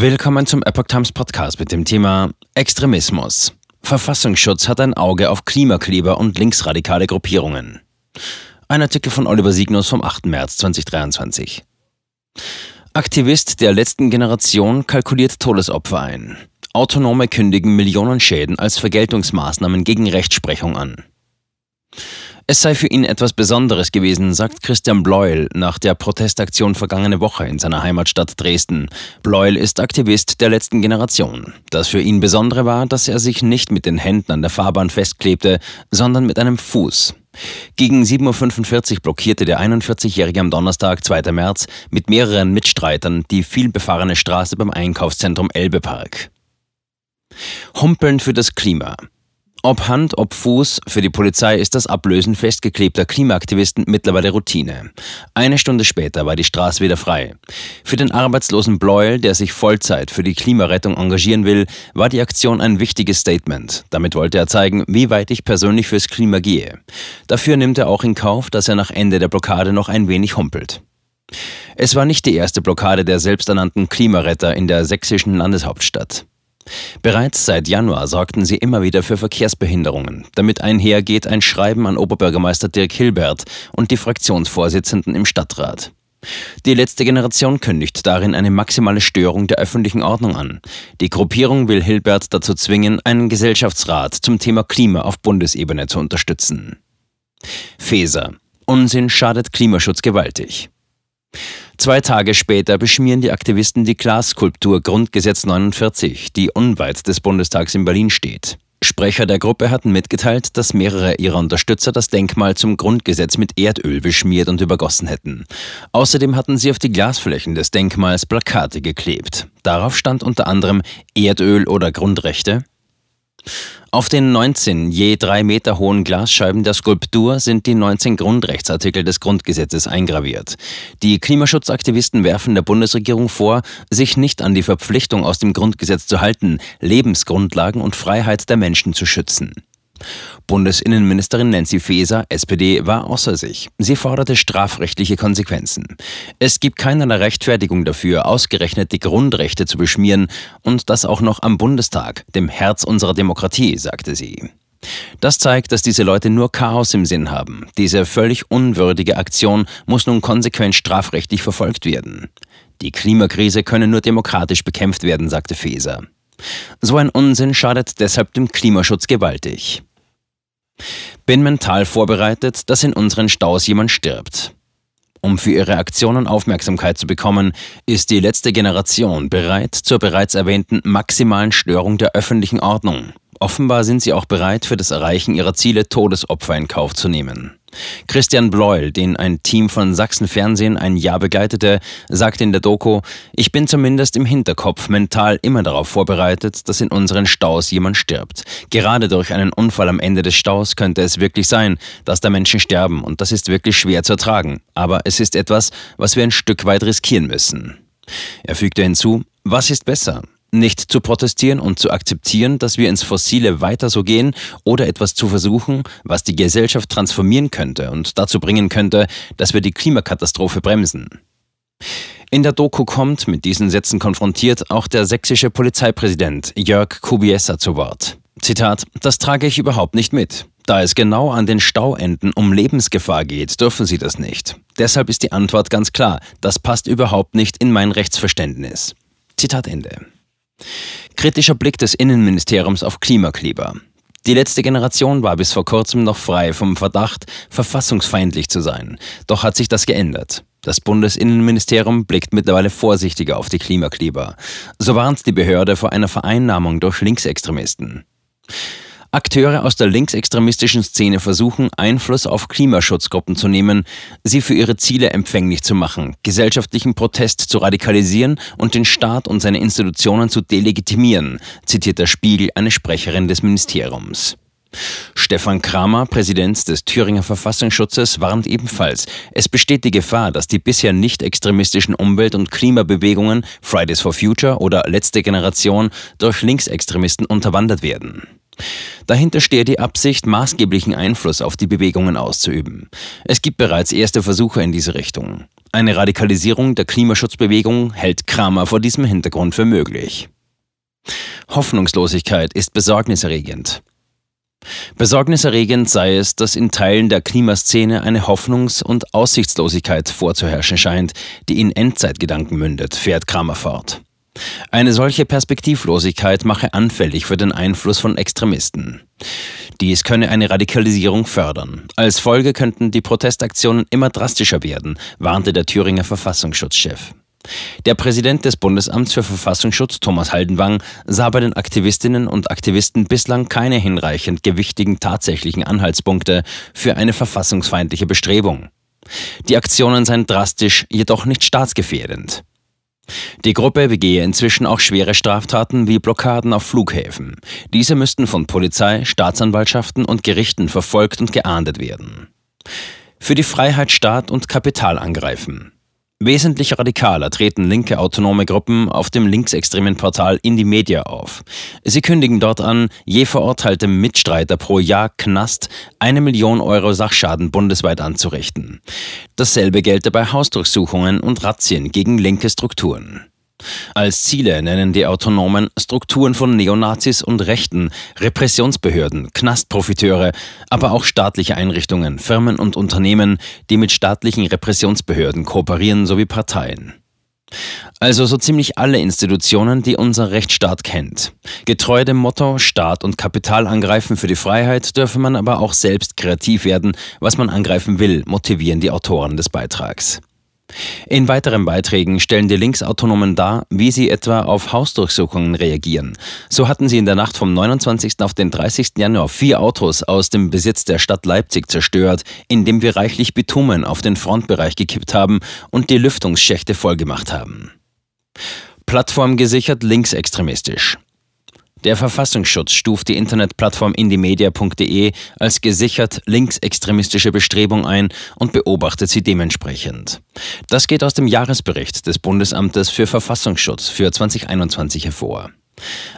Willkommen zum Epoch Times Podcast mit dem Thema Extremismus. Verfassungsschutz hat ein Auge auf Klimakleber und linksradikale Gruppierungen. Ein Artikel von Oliver Signus vom 8. März 2023. Aktivist der letzten Generation kalkuliert Todesopfer ein. Autonome kündigen Millionen Schäden als Vergeltungsmaßnahmen gegen Rechtsprechung an. Es sei für ihn etwas Besonderes gewesen, sagt Christian Bleuel nach der Protestaktion vergangene Woche in seiner Heimatstadt Dresden. Bleuel ist Aktivist der letzten Generation. Das für ihn Besondere war, dass er sich nicht mit den Händen an der Fahrbahn festklebte, sondern mit einem Fuß. Gegen 7.45 Uhr blockierte der 41-Jährige am Donnerstag, 2. März, mit mehreren Mitstreitern die vielbefahrene Straße beim Einkaufszentrum Elbepark. Humpeln für das Klima. Ob Hand, ob Fuß, für die Polizei ist das Ablösen festgeklebter Klimaaktivisten mittlerweile Routine. Eine Stunde später war die Straße wieder frei. Für den arbeitslosen Bleuel, der sich Vollzeit für die Klimarettung engagieren will, war die Aktion ein wichtiges Statement. Damit wollte er zeigen, wie weit ich persönlich fürs Klima gehe. Dafür nimmt er auch in Kauf, dass er nach Ende der Blockade noch ein wenig humpelt. Es war nicht die erste Blockade der selbsternannten Klimaretter in der sächsischen Landeshauptstadt. Bereits seit Januar sorgten sie immer wieder für Verkehrsbehinderungen. Damit einhergeht ein Schreiben an Oberbürgermeister Dirk Hilbert und die Fraktionsvorsitzenden im Stadtrat. Die letzte Generation kündigt darin eine maximale Störung der öffentlichen Ordnung an. Die Gruppierung will Hilbert dazu zwingen, einen Gesellschaftsrat zum Thema Klima auf Bundesebene zu unterstützen. Feser. Unsinn schadet Klimaschutz gewaltig. Zwei Tage später beschmieren die Aktivisten die Glasskulptur Grundgesetz 49, die unweit des Bundestags in Berlin steht. Sprecher der Gruppe hatten mitgeteilt, dass mehrere ihrer Unterstützer das Denkmal zum Grundgesetz mit Erdöl beschmiert und übergossen hätten. Außerdem hatten sie auf die Glasflächen des Denkmals Plakate geklebt. Darauf stand unter anderem Erdöl oder Grundrechte, auf den 19 je drei Meter hohen Glasscheiben der Skulptur sind die 19 Grundrechtsartikel des Grundgesetzes eingraviert. Die Klimaschutzaktivisten werfen der Bundesregierung vor, sich nicht an die Verpflichtung aus dem Grundgesetz zu halten, Lebensgrundlagen und Freiheit der Menschen zu schützen. Bundesinnenministerin Nancy Faeser, SPD, war außer sich. Sie forderte strafrechtliche Konsequenzen. Es gibt keinerlei Rechtfertigung dafür, ausgerechnet die Grundrechte zu beschmieren und das auch noch am Bundestag, dem Herz unserer Demokratie, sagte sie. Das zeigt, dass diese Leute nur Chaos im Sinn haben. Diese völlig unwürdige Aktion muss nun konsequent strafrechtlich verfolgt werden. Die Klimakrise könne nur demokratisch bekämpft werden, sagte Faeser. So ein Unsinn schadet deshalb dem Klimaschutz gewaltig. Bin mental vorbereitet, dass in unseren Staus jemand stirbt. Um für ihre Aktionen Aufmerksamkeit zu bekommen, ist die letzte Generation bereit zur bereits erwähnten maximalen Störung der öffentlichen Ordnung. Offenbar sind sie auch bereit, für das Erreichen ihrer Ziele Todesopfer in Kauf zu nehmen. Christian Bleuel, den ein Team von Sachsen Fernsehen ein Jahr begleitete, sagte in der Doku, ich bin zumindest im Hinterkopf mental immer darauf vorbereitet, dass in unseren Staus jemand stirbt. Gerade durch einen Unfall am Ende des Staus könnte es wirklich sein, dass da Menschen sterben und das ist wirklich schwer zu ertragen. Aber es ist etwas, was wir ein Stück weit riskieren müssen. Er fügte hinzu, was ist besser? Nicht zu protestieren und zu akzeptieren, dass wir ins Fossile weiter so gehen oder etwas zu versuchen, was die Gesellschaft transformieren könnte und dazu bringen könnte, dass wir die Klimakatastrophe bremsen. In der Doku kommt, mit diesen Sätzen konfrontiert, auch der sächsische Polizeipräsident Jörg Kubiesa zu Wort. Zitat, das trage ich überhaupt nicht mit. Da es genau an den Stauenden um Lebensgefahr geht, dürfen sie das nicht. Deshalb ist die Antwort ganz klar, das passt überhaupt nicht in mein Rechtsverständnis. Zitat Ende. Kritischer Blick des Innenministeriums auf Klimakleber. Die letzte Generation war bis vor kurzem noch frei vom Verdacht, verfassungsfeindlich zu sein. Doch hat sich das geändert. Das Bundesinnenministerium blickt mittlerweile vorsichtiger auf die Klimakleber. So warnt die Behörde vor einer Vereinnahmung durch Linksextremisten. Akteure aus der linksextremistischen Szene versuchen, Einfluss auf Klimaschutzgruppen zu nehmen, sie für ihre Ziele empfänglich zu machen, gesellschaftlichen Protest zu radikalisieren und den Staat und seine Institutionen zu delegitimieren, zitiert der Spiegel eine Sprecherin des Ministeriums. Stefan Kramer, Präsident des Thüringer Verfassungsschutzes, warnt ebenfalls, es besteht die Gefahr, dass die bisher nicht extremistischen Umwelt- und Klimabewegungen Fridays for Future oder Letzte Generation durch Linksextremisten unterwandert werden. Dahinter stehe die Absicht, maßgeblichen Einfluss auf die Bewegungen auszuüben. Es gibt bereits erste Versuche in diese Richtung. Eine Radikalisierung der Klimaschutzbewegung hält Kramer vor diesem Hintergrund für möglich. Hoffnungslosigkeit ist besorgniserregend. Besorgniserregend sei es, dass in Teilen der Klimaszene eine Hoffnungs- und Aussichtslosigkeit vorzuherrschen scheint, die in Endzeitgedanken mündet, fährt Kramer fort. Eine solche Perspektivlosigkeit mache anfällig für den Einfluss von Extremisten. Dies könne eine Radikalisierung fördern. Als Folge könnten die Protestaktionen immer drastischer werden, warnte der Thüringer Verfassungsschutzchef. Der Präsident des Bundesamts für Verfassungsschutz, Thomas Haldenwang, sah bei den Aktivistinnen und Aktivisten bislang keine hinreichend gewichtigen tatsächlichen Anhaltspunkte für eine verfassungsfeindliche Bestrebung. Die Aktionen seien drastisch, jedoch nicht staatsgefährdend. Die Gruppe begehe inzwischen auch schwere Straftaten wie Blockaden auf Flughäfen. Diese müssten von Polizei, Staatsanwaltschaften und Gerichten verfolgt und geahndet werden. Für die Freiheit Staat und Kapital angreifen. Wesentlich radikaler treten linke autonome Gruppen auf dem linksextremen Portal Indie Media auf. Sie kündigen dort an, je verurteiltem Mitstreiter pro Jahr Knast eine Million Euro Sachschaden bundesweit anzurichten. Dasselbe gelte bei Hausdurchsuchungen und Razzien gegen linke Strukturen. Als Ziele nennen die Autonomen Strukturen von Neonazis und Rechten, Repressionsbehörden, Knastprofiteure, aber auch staatliche Einrichtungen, Firmen und Unternehmen, die mit staatlichen Repressionsbehörden kooperieren sowie Parteien. Also so ziemlich alle Institutionen, die unser Rechtsstaat kennt. Getreu dem Motto Staat und Kapital angreifen für die Freiheit dürfe man aber auch selbst kreativ werden, was man angreifen will, motivieren die Autoren des Beitrags. In weiteren Beiträgen stellen die Linksautonomen dar, wie sie etwa auf Hausdurchsuchungen reagieren. So hatten sie in der Nacht vom 29. auf den 30. Januar vier Autos aus dem Besitz der Stadt Leipzig zerstört, indem wir reichlich Bitumen auf den Frontbereich gekippt haben und die Lüftungsschächte vollgemacht haben. Plattform gesichert linksextremistisch. Der Verfassungsschutz stuft die Internetplattform indiemedia.de als gesichert linksextremistische Bestrebung ein und beobachtet sie dementsprechend. Das geht aus dem Jahresbericht des Bundesamtes für Verfassungsschutz für 2021 hervor.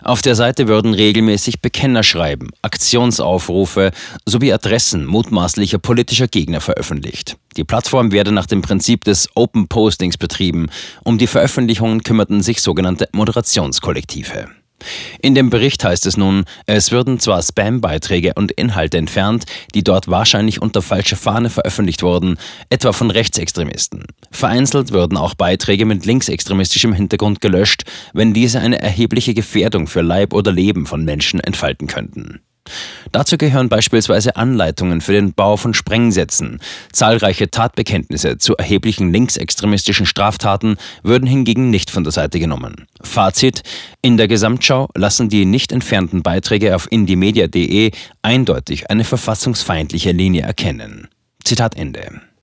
Auf der Seite würden regelmäßig Bekennerschreiben, Aktionsaufrufe sowie Adressen mutmaßlicher politischer Gegner veröffentlicht. Die Plattform werde nach dem Prinzip des Open Postings betrieben. Um die Veröffentlichungen kümmerten sich sogenannte Moderationskollektive. In dem Bericht heißt es nun, es würden zwar Spam-Beiträge und Inhalte entfernt, die dort wahrscheinlich unter falscher Fahne veröffentlicht wurden, etwa von Rechtsextremisten. Vereinzelt würden auch Beiträge mit linksextremistischem Hintergrund gelöscht, wenn diese eine erhebliche Gefährdung für Leib oder Leben von Menschen entfalten könnten. Dazu gehören beispielsweise Anleitungen für den Bau von Sprengsätzen. Zahlreiche Tatbekenntnisse zu erheblichen linksextremistischen Straftaten würden hingegen nicht von der Seite genommen. Fazit: In der Gesamtschau lassen die nicht entfernten Beiträge auf indiemedia.de eindeutig eine verfassungsfeindliche Linie erkennen. Zitat Ende.